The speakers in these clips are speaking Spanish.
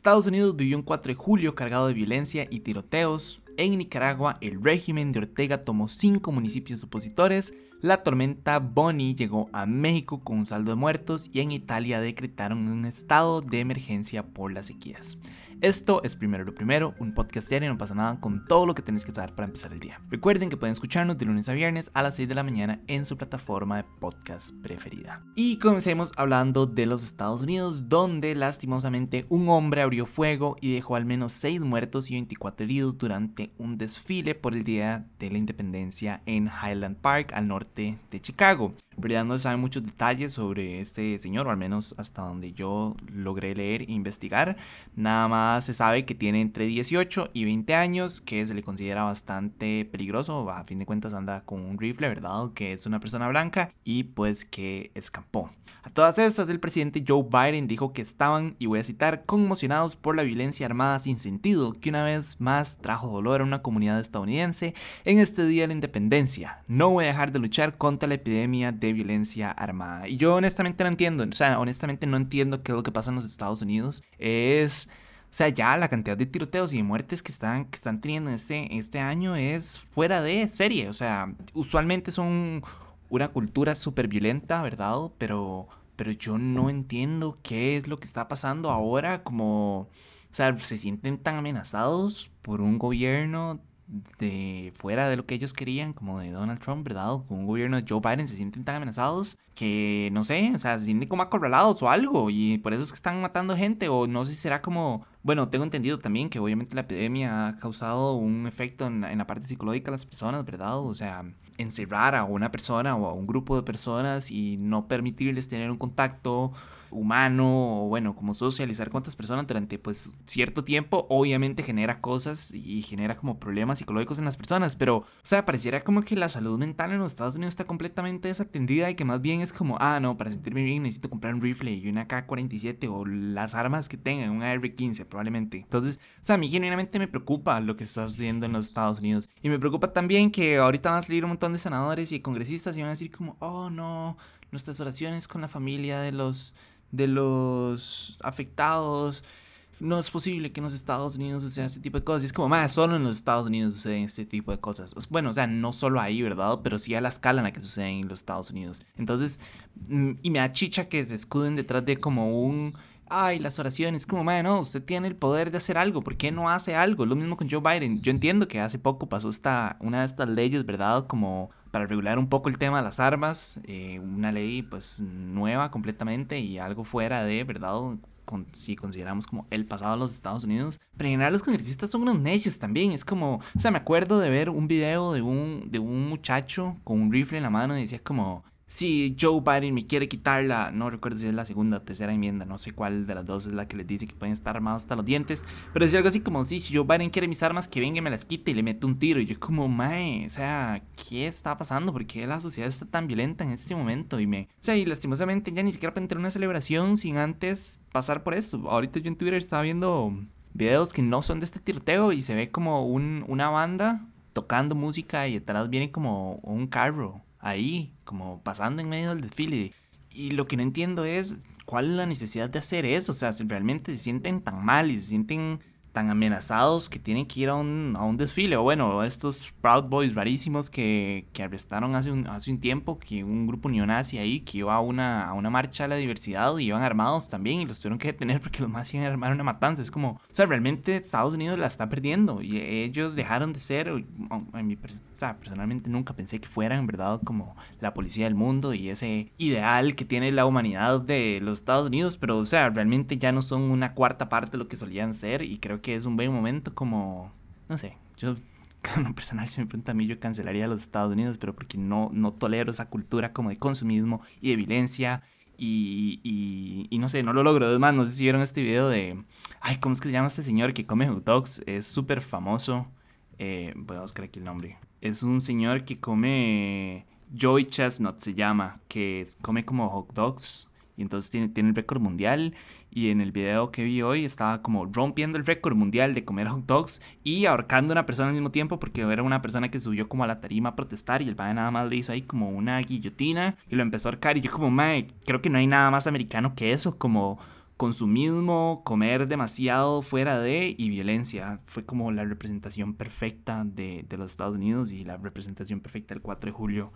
Estados Unidos vivió un 4 de julio cargado de violencia y tiroteos. En Nicaragua, el régimen de Ortega tomó cinco municipios opositores. La tormenta Bonnie llegó a México con un saldo de muertos y en Italia decretaron un estado de emergencia por las sequías. Esto es Primero lo Primero, un podcast diario, no pasa nada con todo lo que tenéis que saber para empezar el día. Recuerden que pueden escucharnos de lunes a viernes a las 6 de la mañana en su plataforma de podcast preferida. Y comencemos hablando de los Estados Unidos, donde lastimosamente un hombre abrió fuego y dejó al menos 6 muertos y 24 heridos durante un desfile por el Día de la Independencia en Highland Park, al norte de Chicago. En realidad no se saben muchos detalles sobre este señor, o al menos hasta donde yo logré leer e investigar. Nada más se sabe que tiene entre 18 y 20 años, que se le considera bastante peligroso. A fin de cuentas anda con un rifle, ¿verdad? Que es una persona blanca y pues que escapó. A todas estas, el presidente Joe Biden dijo que estaban, y voy a citar, conmocionados por la violencia armada sin sentido, que una vez más trajo dolor a una comunidad estadounidense en este Día de la Independencia. No voy a dejar de luchar contra la epidemia de violencia armada. Y yo honestamente no entiendo, o sea, honestamente no entiendo qué es lo que pasa en los Estados Unidos. Es... O sea, ya la cantidad de tiroteos y de muertes que están, que están teniendo este, este año es fuera de serie. O sea, usualmente son una cultura súper violenta, ¿verdad? Pero, pero yo no entiendo qué es lo que está pasando ahora. Como, o sea, se sienten tan amenazados por un gobierno de fuera de lo que ellos querían, como de Donald Trump, ¿verdad? Con un gobierno de Joe Biden se sienten tan amenazados que, no sé, o sea, se sienten como acorralados o algo y por eso es que están matando gente o no sé si será como, bueno, tengo entendido también que obviamente la epidemia ha causado un efecto en, en la parte psicológica de las personas, ¿verdad? O sea, encerrar a una persona o a un grupo de personas y no permitirles tener un contacto humano o bueno, como socializar con otras personas durante pues cierto tiempo, obviamente genera cosas y genera como problemas psicológicos en las personas, pero o sea, pareciera como que la salud mental en los Estados Unidos está completamente desatendida y que más bien es como, ah, no, para sentirme bien necesito comprar un rifle y una K-47 o las armas que tengan, una R-15 probablemente. Entonces, o sea, a mí genuinamente me preocupa lo que está sucediendo en los Estados Unidos y me preocupa también que ahorita van a salir un montón de senadores y congresistas y van a decir como, oh, no, nuestras oraciones con la familia de los de los afectados. No es posible que en los Estados Unidos suceda este tipo de cosas. Y es como, más solo en los Estados Unidos suceden este tipo de cosas. Bueno, o sea, no solo ahí, ¿verdad? Pero sí a la escala en la que suceden en los Estados Unidos. Entonces, mm, y me da chicha que se escuden detrás de como un ay, las oraciones, como, madre, no, usted tiene el poder de hacer algo, ¿por qué no hace algo? Lo mismo con Joe Biden. Yo entiendo que hace poco pasó esta, una de estas leyes, ¿verdad? Como para regular un poco el tema de las armas, eh, una ley pues nueva completamente y algo fuera de, ¿verdad? si consideramos como el pasado de los Estados Unidos. General los congresistas son unos necios también. Es como, o sea, me acuerdo de ver un video de un, de un muchacho con un rifle en la mano y decía como, si Joe Biden me quiere quitar la, no recuerdo si es la segunda o tercera enmienda, no sé cuál de las dos es la que les dice que pueden estar armados hasta los dientes, pero decía algo así como, si Joe Biden quiere mis armas, que venga y me las quite y le mete un tiro. Y yo como, mae, o sea, ¿qué está pasando? ¿Por qué la sociedad está tan violenta en este momento? Y me, o sea, y lastimosamente ya ni siquiera para entrar una celebración sin antes pasar por eso. Ahorita yo en Twitter estaba viendo videos que no son de este tiroteo y se ve como un, una banda tocando música y detrás viene como un carro ahí, como pasando en medio del desfile. Y lo que no entiendo es cuál es la necesidad de hacer eso. O sea, si realmente se sienten tan mal y se sienten tan amenazados que tienen que ir a un, a un desfile. O bueno, estos Proud Boys rarísimos que, que arrestaron hace un, hace un tiempo, que un grupo neonazi ahí que iba a una, a una marcha a la diversidad y iban armados también y los tuvieron que detener porque los más iban a armar una matanza. Es como, o sea, realmente Estados Unidos la está perdiendo y ellos dejaron de ser, en mi, o sea, personalmente nunca pensé que fueran, en verdad, como la policía del mundo y ese ideal que tiene la humanidad de los Estados Unidos, pero, o sea, realmente ya no son una cuarta parte de lo que solían ser y creo que es un buen momento como, no sé, yo como personal si me pregunta a mí yo cancelaría a los Estados Unidos, pero porque no, no tolero esa cultura como de consumismo y de violencia y, y, no sé, no lo logro. Además, no sé si vieron este video de, ay, ¿cómo es que se llama este señor que come hot dogs? Es súper famoso. Eh, voy a buscar aquí el nombre. Es un señor que come Joy Chestnut se llama, que come como hot dogs y entonces tiene, tiene el récord mundial. Y en el video que vi hoy estaba como rompiendo el récord mundial de comer hot dogs y ahorcando a una persona al mismo tiempo porque era una persona que subió como a la tarima a protestar y el padre nada más le hizo ahí como una guillotina y lo empezó a ahorcar. Y yo como, mae, creo que no hay nada más americano que eso, como consumismo, comer demasiado fuera de y violencia. Fue como la representación perfecta de, de los Estados Unidos y la representación perfecta del 4 de julio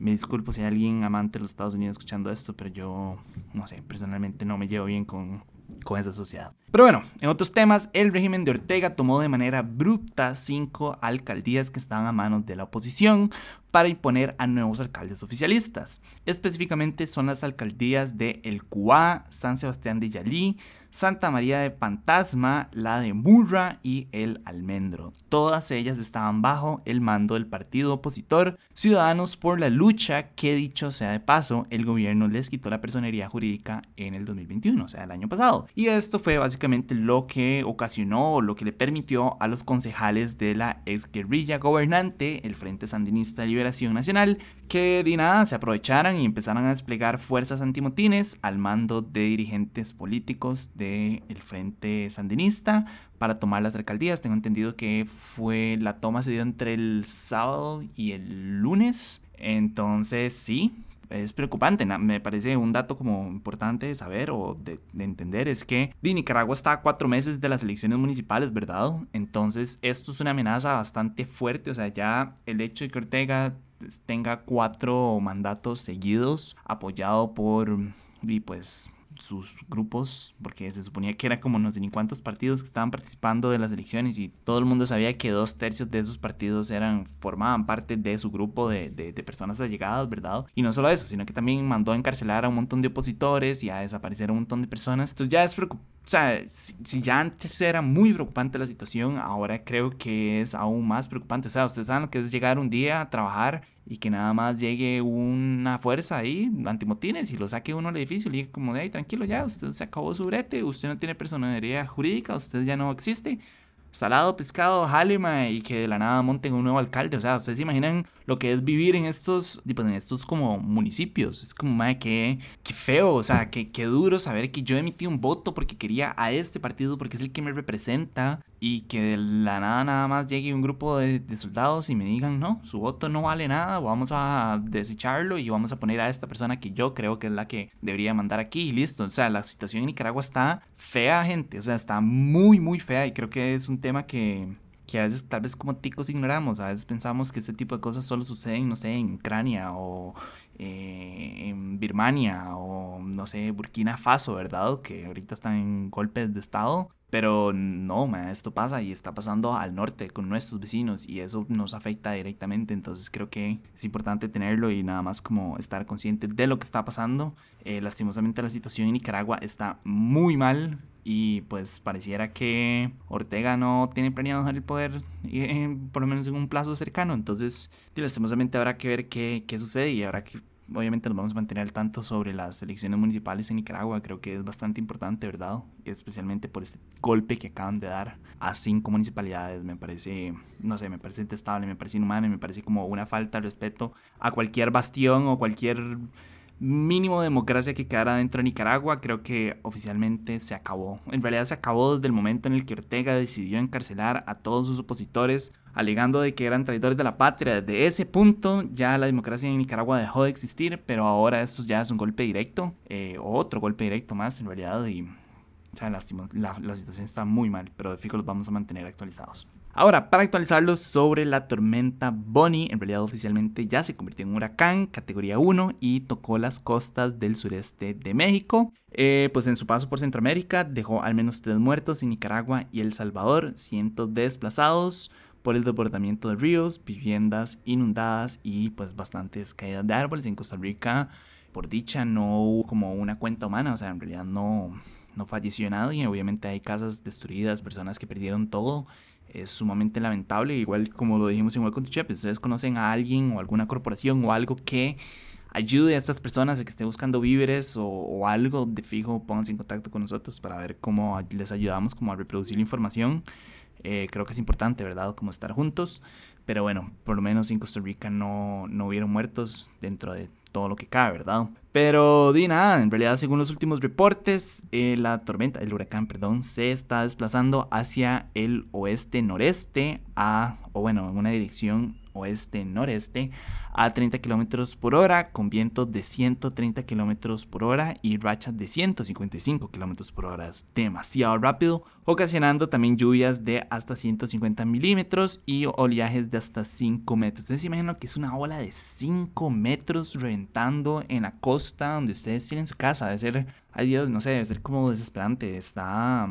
me disculpo si hay alguien amante de los Estados Unidos escuchando esto, pero yo, no sé, personalmente no me llevo bien con, con esa sociedad. Pero bueno, en otros temas, el régimen de Ortega tomó de manera abrupta cinco alcaldías que estaban a manos de la oposición para imponer a nuevos alcaldes oficialistas. Específicamente son las alcaldías de El Cuá, San Sebastián de Yalí, Santa María de Fantasma, la de Murra y el Almendro. Todas ellas estaban bajo el mando del partido opositor Ciudadanos por la Lucha, que dicho sea de paso, el gobierno les quitó la personería jurídica en el 2021, o sea, el año pasado. Y esto fue básicamente lo que ocasionó, lo que le permitió a los concejales de la ex guerrilla gobernante, el Frente Sandinista de Nacional, que de nada se aprovecharan y empezaran a desplegar fuerzas antimotines al mando de dirigentes políticos del Frente Sandinista para tomar las alcaldías. Tengo entendido que fue la toma se dio entre el sábado y el lunes. Entonces sí, es preocupante. Me parece un dato como importante de saber o de, entender es que Nicaragua está a cuatro meses de las elecciones municipales, ¿verdad? Entonces esto es una amenaza bastante fuerte. O sea, ya el hecho de que Ortega tenga cuatro mandatos seguidos apoyado por y pues sus grupos, porque se suponía que era como no sé ni cuántos partidos que estaban participando de las elecciones y todo el mundo sabía que dos tercios de esos partidos eran, formaban parte de su grupo de, de, personas allegadas, ¿verdad? Y no solo eso, sino que también mandó a encarcelar a un montón de opositores y a desaparecer a un montón de personas. Entonces ya es preocupante. O sea, si, si, ya antes era muy preocupante la situación, ahora creo que es aún más preocupante. O sea, ustedes saben lo que es llegar un día a trabajar y que nada más llegue una fuerza ahí, antimotines, y lo saque uno al edificio y le diga como de ahí, tranquilo ya, usted se acabó su brete, usted no tiene personalidad jurídica, usted ya no existe salado, pescado, jalema y que de la nada monten un nuevo alcalde. O sea, ustedes se imaginan lo que es vivir en estos, pues, en estos como municipios. Es como, madre, qué, qué feo, o sea, qué, qué duro saber que yo emití un voto porque quería a este partido, porque es el que me representa y que de la nada nada más llegue un grupo de, soldados y me digan, no, su voto no vale nada, vamos a desecharlo y vamos a poner a esta persona que yo creo que es la que debería mandar aquí y listo. O sea, la situación en Nicaragua está fea, gente, o sea, está muy, muy fea y creo que es un tema que, que a veces tal vez como ticos ignoramos, a veces pensamos que este tipo de cosas solo suceden, no sé, en Ucrania o eh, en Birmania o no sé, Burkina Faso, ¿verdad? Que ahorita están en golpes de Estado. Pero no, esto pasa y está pasando al norte con nuestros vecinos y eso nos afecta directamente. Entonces creo que es importante tenerlo y nada más como estar consciente de lo que está pasando. Eh, lastimosamente la situación en Nicaragua está muy mal y pues pareciera que Ortega no tiene planeado dejar el poder eh, por lo menos en un plazo cercano. Entonces lastimosamente habrá que ver qué, qué sucede y habrá que obviamente nos vamos a mantener al tanto sobre las elecciones municipales en Nicaragua. Creo que es bastante importante, ¿verdad? Especialmente por este golpe que acaban de dar a cinco municipalidades. Me parece, no sé, me parece detestable, me parece inhumano me parece como una falta de respeto a cualquier bastión o cualquier mínimo de democracia que quedara dentro de Nicaragua, creo que oficialmente se acabó. En realidad se acabó desde el momento en el que Ortega decidió encarcelar a todos sus opositores, alegando de que eran traidores de la patria. Desde ese punto ya la democracia en Nicaragua dejó de existir, pero ahora eso ya es un golpe directo, eh, otro golpe directo más en realidad, y o sea, la, la situación está muy mal, pero de fijo los vamos a mantener actualizados. Ahora, para actualizarlos sobre la tormenta Bonnie, en realidad oficialmente ya se convirtió en huracán categoría 1 y tocó las costas del sureste de México. Eh, pues en su paso por Centroamérica dejó al menos tres muertos en Nicaragua y El Salvador, cientos desplazados por el desbordamiento de ríos, viviendas inundadas y pues bastantes caídas de árboles. En Costa Rica, por dicha, no hubo como una cuenta humana, o sea, en realidad no, no falleció nadie. Obviamente hay casas destruidas, personas que perdieron todo es sumamente lamentable, igual como lo dijimos en Welcome to Chep, ustedes conocen a alguien o alguna corporación o algo que ayude a estas personas a que estén buscando víveres o, algo de fijo, pónganse en contacto con nosotros para ver cómo les ayudamos como a reproducir la información. Eh, creo que es importante, ¿verdad? Como estar juntos. Pero bueno, por lo menos en Costa Rica no, no hubieron muertos dentro de todo lo que cabe, ¿verdad? Pero di nada, en realidad según los últimos reportes, eh, la tormenta, el huracán, perdón, se está desplazando hacia el oeste-noreste a, o bueno, en una dirección oeste-noreste a 30 kilómetros por hora, con vientos de 130 kilómetros por hora y rachas de 155 kilómetros por hora. Demasiado rápido, ocasionando también lluvias de hasta 150 milímetros y oleajes de hasta 5 metros. Entonces, imagino que es una ola de 5 metros reventando en la costa donde ustedes tienen su casa. Debe ser, ay Dios, no sé, debe ser como desesperante. Está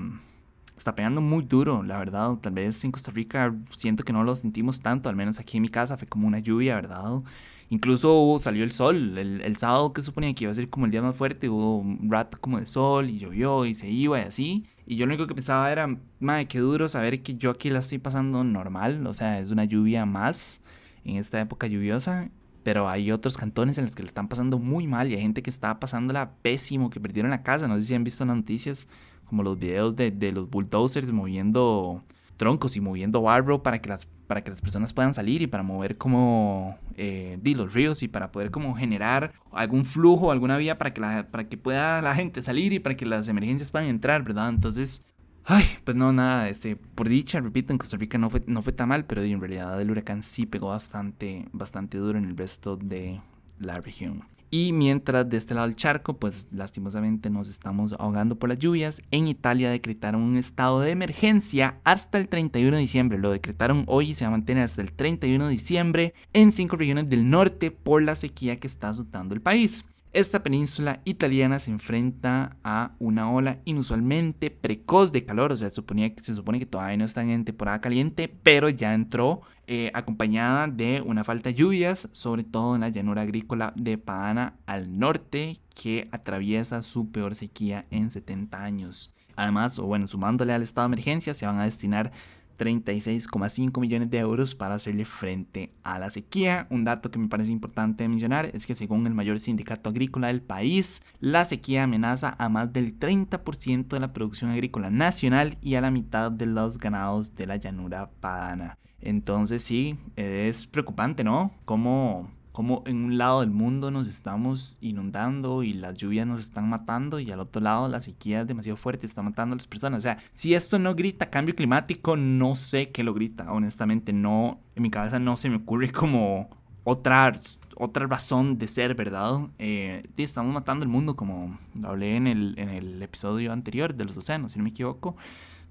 está pegando muy duro, la verdad. Tal vez en Costa Rica siento que no lo sentimos tanto, al menos aquí en mi casa fue como una lluvia, ¿verdad? Incluso salió el sol, el, sábado que suponía que iba a ser como el día más fuerte, hubo un rato como de sol y llovió y se iba y así. Y yo lo único que pensaba era, madre, qué duro saber que yo aquí la estoy pasando normal, o sea, es una lluvia más en esta época lluviosa. Pero hay otros cantones en los que le están pasando muy mal y hay gente que está pasándola pésimo, que perdieron la casa. No sé si han visto las noticias como los videos de, de los bulldozers moviendo troncos y moviendo barro para que las, para que las personas puedan salir y para mover como eh, los ríos y para poder como generar algún flujo, alguna vía para que, la, para que pueda la gente salir y para que las emergencias puedan entrar, ¿verdad? Entonces, ay, pues no, nada, este, por dicha, repito, en Costa Rica no fue, no fue tan mal, pero en realidad el huracán sí pegó bastante, bastante duro en el resto de la región. Y mientras de este lado del charco, pues lastimosamente nos estamos ahogando por las lluvias, en Italia decretaron un estado de emergencia hasta el 31 de diciembre. Lo decretaron hoy y se va a mantener hasta el 31 de diciembre en cinco regiones del norte por la sequía que está azotando el país. Esta península italiana se enfrenta a una ola inusualmente precoz de calor, o sea, se, se supone que todavía no está en temporada caliente, pero ya entró eh, acompañada de una falta de lluvias, sobre todo en la llanura agrícola de Padana al norte, que atraviesa su peor sequía en 70 años. Además, o bueno, sumándole al estado de emergencia, se van a destinar 36,5 millones de euros para hacerle frente a la sequía. Un dato que me parece importante mencionar es que según el mayor sindicato agrícola del país, la sequía amenaza a más del 30% de la producción agrícola nacional y a la mitad de los ganados de la llanura padana. Entonces sí, es preocupante, ¿no? Cómo como en un lado del mundo nos estamos inundando y las lluvias nos están matando y al otro lado la sequía es demasiado fuerte, está matando a las personas. O sea, si esto no grita cambio climático, no sé qué lo grita. Honestamente, no, en mi cabeza no se me ocurre como otra, otra razón de ser, ¿verdad? Eh, estamos matando el mundo como hablé en el, en el episodio anterior de los océanos, si no me equivoco.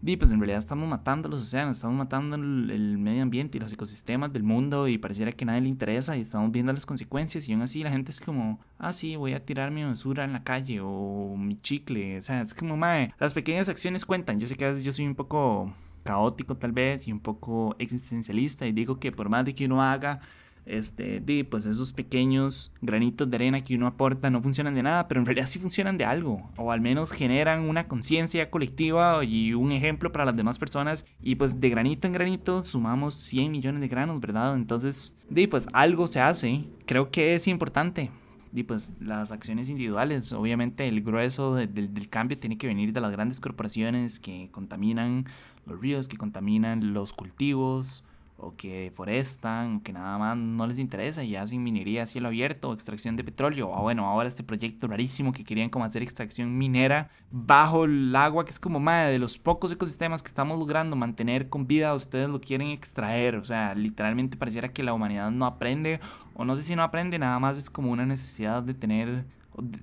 Di, pues en realidad estamos matando los océanos, estamos matando el, medio ambiente y los ecosistemas del mundo y pareciera que nadie le interesa y estamos viendo las consecuencias y aún así la gente es como, ah, sí, voy a tirar mi basura en la calle o mi chicle, o sea, es como, mae, las pequeñas acciones cuentan, yo sé que a veces yo soy un poco caótico tal vez y un poco existencialista y digo que por más de que uno haga este, de, pues esos pequeños granitos de arena que uno aporta no funcionan de nada, pero en realidad sí funcionan de algo, o al menos generan una conciencia colectiva y un ejemplo para las demás personas, y pues de granito en granito sumamos 100 millones de granos, ¿verdad? Entonces, de, pues algo se hace, creo que es importante. Y pues las acciones individuales, obviamente el grueso del cambio tiene que venir de las grandes corporaciones que contaminan los ríos, que contaminan los cultivos, o que forestan, o que nada más no les interesa y hacen minería a cielo abierto extracción de petróleo. O bueno, ahora este proyecto rarísimo que querían como hacer extracción minera bajo el agua, que es como madre de los pocos ecosistemas que estamos logrando mantener con vida, ustedes lo quieren extraer. O sea, literalmente pareciera que la humanidad no aprende, o no sé si no aprende, nada más es como una necesidad de tener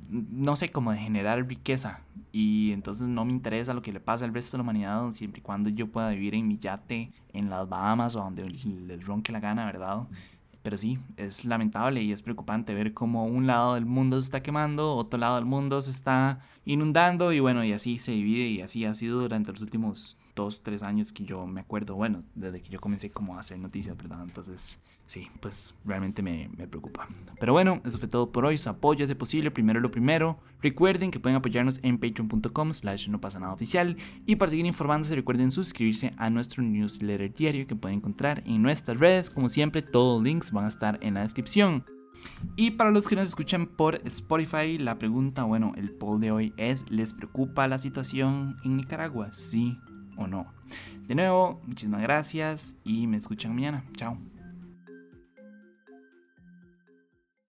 no sé, como de generar riqueza. Y entonces no me interesa lo que le pasa al resto de la humanidad, siempre y cuando yo pueda vivir en mi yate en las Bahamas o donde les ronque la gana, ¿verdad? Pero sí, es lamentable y es preocupante ver cómo un lado del mundo se está quemando, otro lado del mundo se está inundando y bueno, y así se divide y así ha sido durante los últimos dos, tres años que yo me acuerdo, bueno, desde que yo comencé como a hacer noticias, ¿verdad? Entonces, sí, pues realmente me, me preocupa. Pero bueno, eso fue todo por hoy. Su apoyo es posible, primero lo primero. Recuerden que pueden apoyarnos en patreon.com slash no pasa nada oficial. Y para seguir informándose, recuerden suscribirse a nuestro newsletter diario que pueden encontrar en nuestras redes. Como siempre, todos los links van a estar en la descripción. Y para los que nos escuchan por Spotify, la pregunta, bueno, el poll de hoy es, ¿les preocupa la situación en Nicaragua? Sí o no. De nuevo, muchísimas gracias y me escuchan mañana. Chao.